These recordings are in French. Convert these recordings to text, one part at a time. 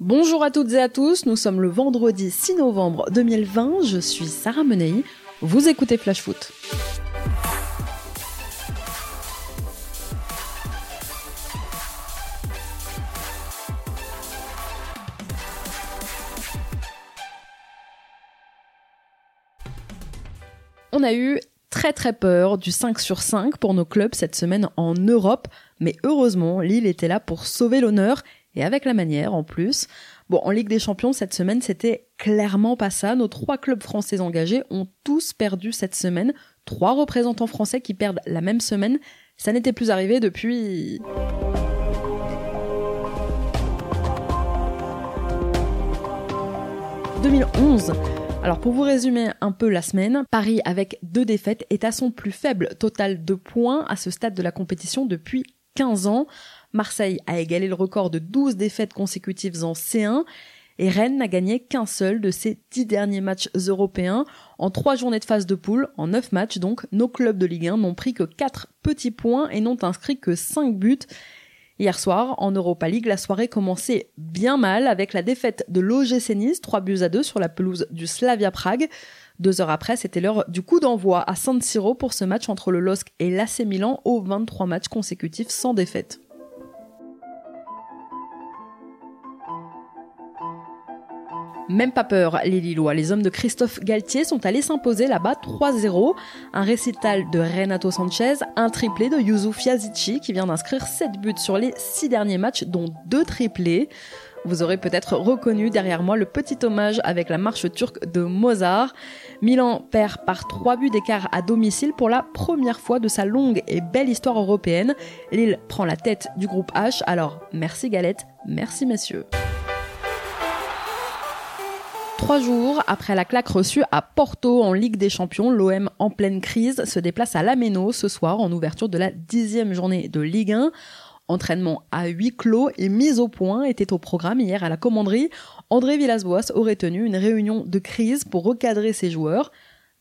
Bonjour à toutes et à tous, nous sommes le vendredi 6 novembre 2020, je suis Sarah Menei, vous écoutez Flash Foot. On a eu très très peur du 5 sur 5 pour nos clubs cette semaine en Europe, mais heureusement, Lille était là pour sauver l'honneur et avec la manière en plus. Bon, en Ligue des Champions, cette semaine, c'était clairement pas ça. Nos trois clubs français engagés ont tous perdu cette semaine. Trois représentants français qui perdent la même semaine. Ça n'était plus arrivé depuis... « 2011. Alors pour vous résumer un peu la semaine, Paris avec deux défaites est à son plus faible total de points à ce stade de la compétition depuis 15 ans. Marseille a égalé le record de 12 défaites consécutives en C1 et Rennes n'a gagné qu'un seul de ses 10 derniers matchs européens. En 3 journées de phase de poule, en 9 matchs donc, nos clubs de Ligue 1 n'ont pris que 4 petits points et n'ont inscrit que 5 buts. Hier soir, en Europa League, la soirée commençait bien mal avec la défaite de l'OGC Nice, 3 buts à 2 sur la pelouse du Slavia Prague. Deux heures après, c'était l'heure du coup d'envoi à San Siro pour ce match entre le LOSC et l'AC Milan aux 23 matchs consécutifs sans défaite. Même pas peur, les Lillois. Les hommes de Christophe Galtier sont allés s'imposer là-bas 3-0. Un récital de Renato Sanchez, un triplé de Youssouf Yazici qui vient d'inscrire 7 buts sur les 6 derniers matchs, dont 2 triplés. Vous aurez peut-être reconnu derrière moi le petit hommage avec la marche turque de Mozart. Milan perd par 3 buts d'écart à domicile pour la première fois de sa longue et belle histoire européenne. Lille prend la tête du groupe H, alors merci Galette, merci messieurs. Trois jours après la claque reçue à Porto en Ligue des Champions, l'OM en pleine crise se déplace à Lameno ce soir en ouverture de la dixième journée de Ligue 1. Entraînement à huis clos et mise au point était au programme hier à la commanderie. André Villas-Boas aurait tenu une réunion de crise pour recadrer ses joueurs.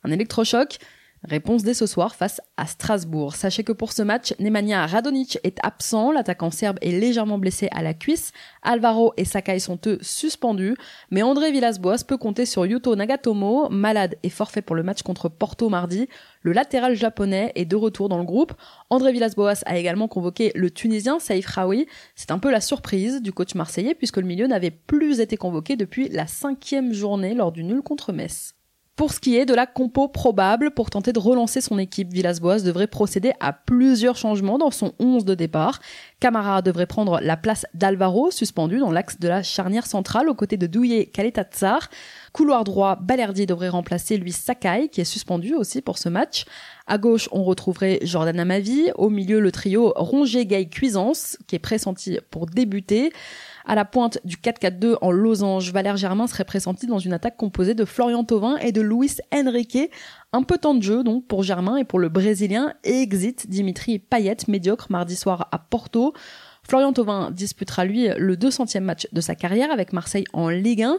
Un électrochoc Réponse dès ce soir face à Strasbourg. Sachez que pour ce match, Nemanja Radonic est absent, l'attaquant serbe est légèrement blessé à la cuisse, Alvaro et Sakai sont eux suspendus, mais André Villas-Boas peut compter sur Yuto Nagatomo, malade et forfait pour le match contre Porto mardi. Le latéral japonais est de retour dans le groupe. André Villas-Boas a également convoqué le Tunisien Saïf Raoui. C'est un peu la surprise du coach marseillais puisque le milieu n'avait plus été convoqué depuis la cinquième journée lors du nul contre Metz. Pour ce qui est de la compo probable, pour tenter de relancer son équipe, Villas-Boas devrait procéder à plusieurs changements dans son 11 de départ. Camara devrait prendre la place d'Alvaro, suspendu dans l'axe de la charnière centrale aux côtés de Douillet Kaletatsar. Couloir droit, Balerdi devrait remplacer lui Sakai, qui est suspendu aussi pour ce match. À gauche, on retrouverait Jordan Amavi. Au milieu, le trio Rongier-Gay-Cuisance, qui est pressenti pour débuter. À la pointe du 4-4-2 en losange, Valère Germain serait pressenti dans une attaque composée de Florian Thauvin et de Luis Enrique. Un peu temps de jeu donc pour Germain et pour le Brésilien exit Dimitri Payet, médiocre mardi soir à Porto. Florian Thauvin disputera lui le 200e match de sa carrière avec Marseille en Ligue 1.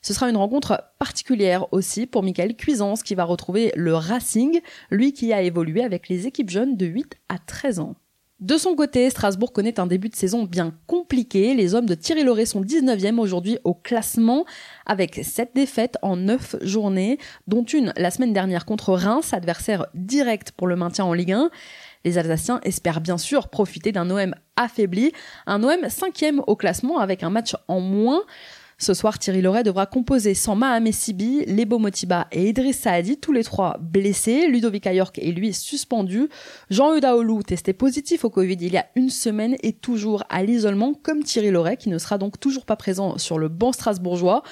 Ce sera une rencontre particulière aussi pour Michael Cuisance qui va retrouver le Racing, lui qui a évolué avec les équipes jeunes de 8 à 13 ans. De son côté, Strasbourg connaît un début de saison bien compliqué. Les hommes de Thierry Loret sont 19e aujourd'hui au classement avec 7 défaites en 9 journées, dont une la semaine dernière contre Reims, adversaire direct pour le maintien en Ligue 1. Les Alsaciens espèrent bien sûr profiter d'un OM affaibli, un OM 5e au classement avec un match en moins. Ce soir, Thierry Loret devra composer sans Mahamé Sibi, Lebo Motiba et Idriss Saadi, tous les trois blessés. Ludovic Ayork est lui suspendu. Jean Eudaolou, testé positif au Covid il y a une semaine, est toujours à l'isolement, comme Thierry Loret, qui ne sera donc toujours pas présent sur le banc strasbourgeois.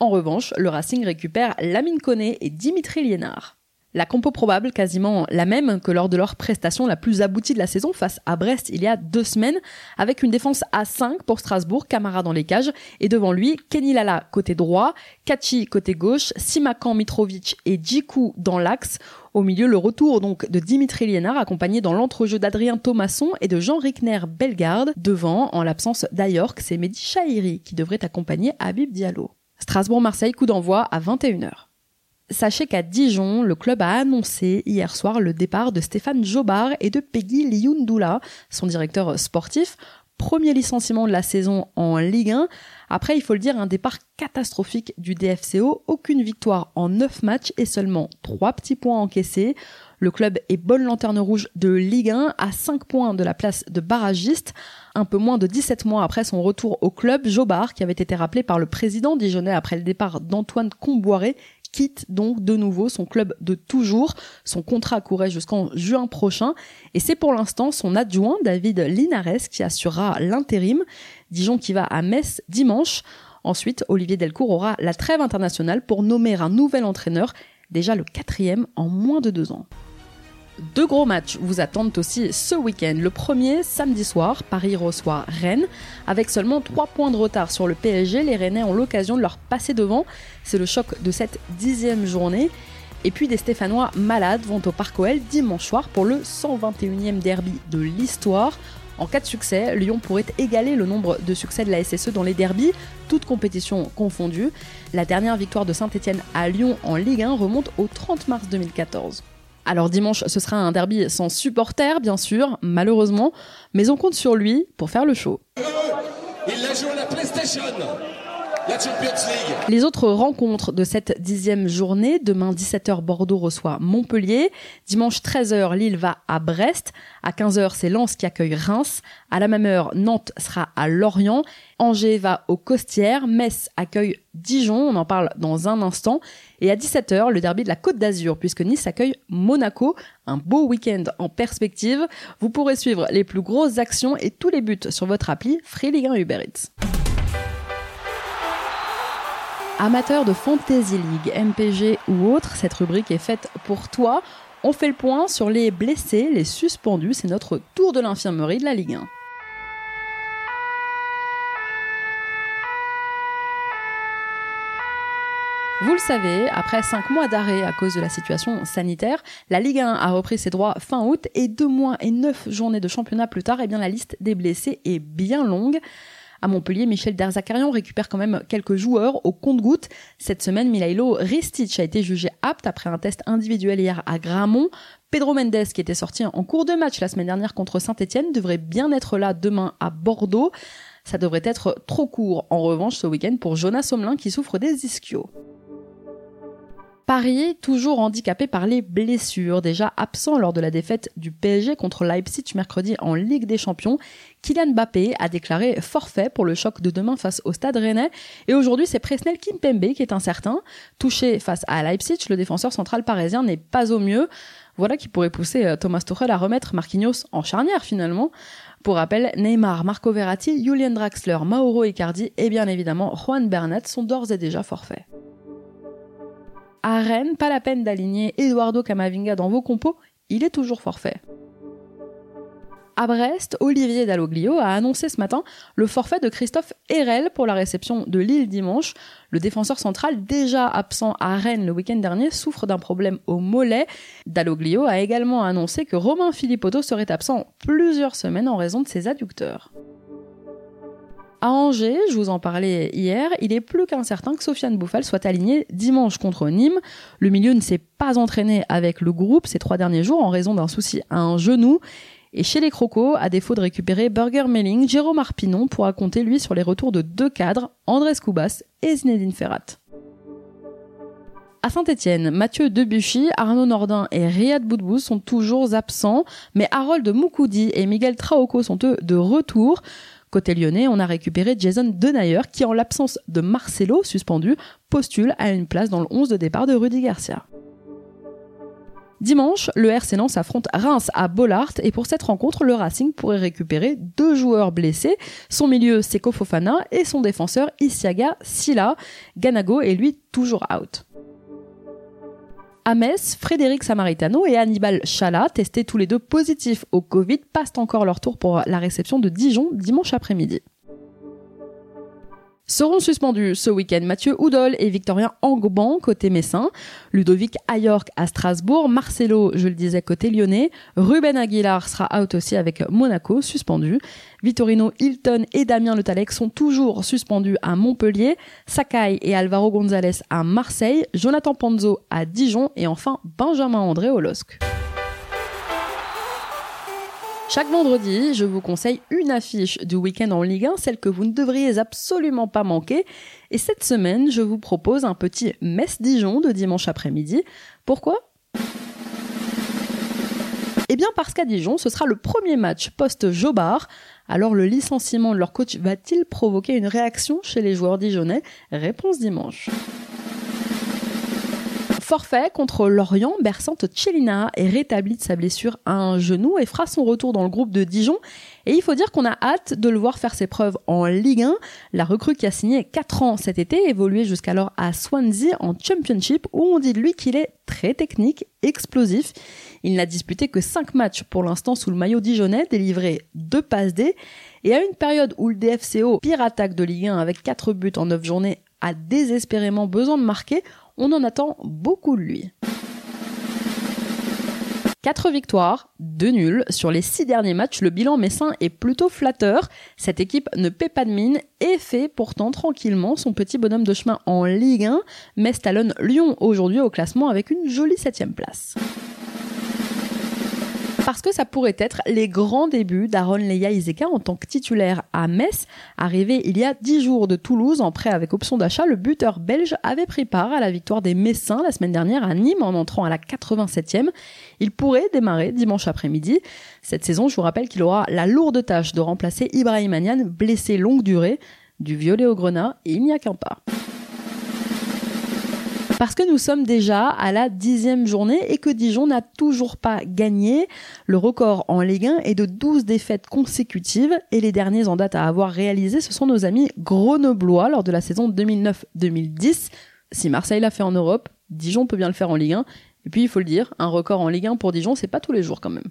En revanche, le Racing récupère Lamine Koné et Dimitri Liénard. La compo probable, quasiment la même que lors de leur prestation la plus aboutie de la saison face à Brest il y a deux semaines, avec une défense à 5 pour Strasbourg, Camara dans les cages, et devant lui, Kenny Lala côté droit, Kachi côté gauche, Simakan Mitrovic et Djikou dans l'axe. Au milieu, le retour donc de Dimitri Liénard, accompagné dans l'entrejeu d'Adrien Thomasson et de Jean Rickner Bellegarde. Devant, en l'absence d'Ayork, c'est Mehdi Chahiri qui devrait accompagner Habib Diallo. Strasbourg-Marseille, coup d'envoi à 21h. Sachez qu'à Dijon, le club a annoncé hier soir le départ de Stéphane Jobard et de Peggy Lioundoula, son directeur sportif. Premier licenciement de la saison en Ligue 1. Après, il faut le dire, un départ catastrophique du DFCO, aucune victoire en 9 matchs et seulement 3 petits points encaissés. Le club est bonne lanterne rouge de Ligue 1 à 5 points de la place de barragiste. Un peu moins de 17 mois après son retour au club, Jobard, qui avait été rappelé par le président dijonnais après le départ d'Antoine Comboiré, quitte donc de nouveau son club de toujours. Son contrat courait jusqu'en juin prochain et c'est pour l'instant son adjoint David Linares qui assurera l'intérim. Dijon qui va à Metz dimanche. Ensuite, Olivier Delcourt aura la trêve internationale pour nommer un nouvel entraîneur, déjà le quatrième en moins de deux ans. Deux gros matchs vous attendent aussi ce week-end. Le premier, samedi soir, Paris reçoit Rennes. Avec seulement 3 points de retard sur le PSG, les Rennais ont l'occasion de leur passer devant. C'est le choc de cette dixième journée. Et puis des Stéphanois malades vont au Parc OL dimanche soir pour le 121e derby de l'histoire. En cas de succès, Lyon pourrait égaler le nombre de succès de la SSE dans les derbys, toutes compétitions confondues. La dernière victoire de Saint-Etienne à Lyon en Ligue 1 remonte au 30 mars 2014. Alors dimanche, ce sera un derby sans supporters, bien sûr, malheureusement, mais on compte sur lui pour faire le show. Il la joue à la PlayStation Les autres rencontres de cette dixième journée, demain 17h Bordeaux reçoit Montpellier, dimanche 13h Lille va à Brest, à 15h c'est Lens qui accueille Reims, à la même heure Nantes sera à Lorient, Angers va aux Costières, Metz accueille Dijon, on en parle dans un instant, et à 17h le derby de la Côte d'Azur puisque Nice accueille Monaco, un beau week-end en perspective. Vous pourrez suivre les plus grosses actions et tous les buts sur votre appli Free Ligue 1 Uber Eats. Amateur de Fantasy League, MPG ou autre, cette rubrique est faite pour toi. On fait le point sur les blessés, les suspendus, c'est notre tour de l'infirmerie de la Ligue 1. Vous le savez, après 5 mois d'arrêt à cause de la situation sanitaire, la Ligue 1 a repris ses droits fin août et 2 mois et 9 journées de championnat plus tard, eh bien la liste des blessés est bien longue. À Montpellier, Michel Derzakarian récupère quand même quelques joueurs au compte-gouttes. Cette semaine, Milailo Ristic a été jugé apte après un test individuel hier à Gramont. Pedro Mendes, qui était sorti en cours de match la semaine dernière contre Saint-Etienne, devrait bien être là demain à Bordeaux. Ça devrait être trop court en revanche ce week-end pour Jonas Somelin qui souffre des ischios. Paris, toujours handicapé par les blessures, déjà absent lors de la défaite du PSG contre Leipzig mercredi en Ligue des Champions. Kylian Mbappé a déclaré forfait pour le choc de demain face au Stade Rennais. Et aujourd'hui, c'est Presnel Kimpembe qui est incertain. Touché face à Leipzig, le défenseur central parisien n'est pas au mieux. Voilà qui pourrait pousser euh, Thomas Tuchel à remettre Marquinhos en charnière finalement. Pour rappel, Neymar, Marco Verratti, Julian Draxler, Mauro Icardi et bien évidemment Juan Bernat sont d'ores et déjà forfaits à Rennes, pas la peine d'aligner Eduardo Camavinga dans vos compos, il est toujours forfait. À Brest, Olivier Dalloglio a annoncé ce matin le forfait de Christophe Herel pour la réception de Lille dimanche. Le défenseur central, déjà absent à Rennes le week-end dernier, souffre d'un problème au mollet. Dalloglio a également annoncé que Romain Philippotto serait absent plusieurs semaines en raison de ses adducteurs. À Angers, je vous en parlais hier, il est plus qu'incertain que Sofiane Bouffal soit aligné dimanche contre Nîmes. Le milieu ne s'est pas entraîné avec le groupe ces trois derniers jours en raison d'un souci à un genou. Et chez les Crocos, à défaut de récupérer Burger Melling, Jérôme Arpinon pourra compter lui sur les retours de deux cadres, Andrés Koubas et Zinedine Ferrat. À Saint-Etienne, Mathieu Debuchy, Arnaud Nordin et Riyad Boudbouz sont toujours absents, mais Harold Moukoudi et Miguel Traoco sont eux de retour. Côté lyonnais, on a récupéré Jason Denayer qui, en l'absence de Marcelo suspendu, postule à une place dans le 11 de départ de Rudy Garcia. Dimanche, le RC Lens affronte Reims à Bollard et pour cette rencontre, le Racing pourrait récupérer deux joueurs blessés. Son milieu, Seko Fofana et son défenseur, Isiaga Silla. Ganago est lui toujours out. À Metz, Frédéric Samaritano et Hannibal Chala, testés tous les deux positifs au Covid, passent encore leur tour pour la réception de Dijon dimanche après-midi. Seront suspendus ce week-end Mathieu Oudol et Victorien Angban côté messin, Ludovic Ayork à Strasbourg, Marcelo, je le disais, côté lyonnais, Ruben Aguilar sera out aussi avec Monaco, suspendu, Vittorino Hilton et Damien Le Talec sont toujours suspendus à Montpellier, Sakai et Alvaro González à Marseille, Jonathan Panzo à Dijon. Et enfin Benjamin André au. Chaque vendredi, je vous conseille une affiche du week-end en Ligue 1, celle que vous ne devriez absolument pas manquer. Et cette semaine, je vous propose un petit Metz-Dijon de dimanche après-midi. Pourquoi? Eh bien parce qu'à Dijon, ce sera le premier match post-Jobard. Alors le licenciement de leur coach va-t-il provoquer une réaction chez les joueurs dijonnais? Réponse dimanche. Forfait contre Lorient, Bersante Chelina est rétabli de sa blessure à un genou et fera son retour dans le groupe de Dijon. Et il faut dire qu'on a hâte de le voir faire ses preuves en Ligue 1. La recrue qui a signé 4 ans cet été évoluait jusqu'alors à Swansea en Championship où on dit de lui qu'il est très technique, explosif. Il n'a disputé que 5 matchs pour l'instant sous le maillot dijonnais, délivré 2 passes D. Et à une période où le DFCO, pire attaque de Ligue 1 avec 4 buts en 9 journées, a désespérément besoin de marquer, on en attend beaucoup de lui. 4 victoires, 2 nuls. Sur les 6 derniers matchs, le bilan messin est plutôt flatteur. Cette équipe ne paie pas de mine et fait pourtant tranquillement son petit bonhomme de chemin en Ligue 1. Metz talonne Lyon aujourd'hui au classement avec une jolie 7 place parce que ça pourrait être les grands débuts d'Aaron Leia Iseka en tant que titulaire à Metz. Arrivé il y a 10 jours de Toulouse en prêt avec option d'achat, le buteur belge avait pris part à la victoire des Messins la semaine dernière à Nîmes en entrant à la 87e. Il pourrait démarrer dimanche après-midi. Cette saison, je vous rappelle qu'il aura la lourde tâche de remplacer Ibrahim Anian, blessé longue durée, du violet au grenat, et il n'y a qu'un pas. Parce que nous sommes déjà à la dixième journée et que Dijon n'a toujours pas gagné. Le record en Ligue 1 est de 12 défaites consécutives et les derniers en date à avoir réalisé, ce sont nos amis grenoblois lors de la saison 2009-2010. Si Marseille l'a fait en Europe, Dijon peut bien le faire en Ligue 1. Et puis, il faut le dire, un record en Ligue 1 pour Dijon, c'est pas tous les jours quand même.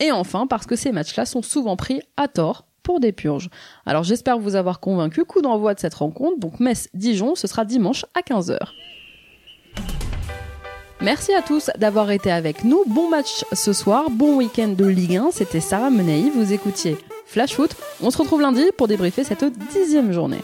Et enfin, parce que ces matchs-là sont souvent pris à tort des purges. Alors j'espère vous avoir convaincu. Coup d'envoi de cette rencontre, donc Metz-Dijon, ce sera dimanche à 15h. Merci à tous d'avoir été avec nous. Bon match ce soir, bon week-end de Ligue 1. C'était Sarah Menei, vous écoutiez Flash Foot. On se retrouve lundi pour débriefer cette dixième journée.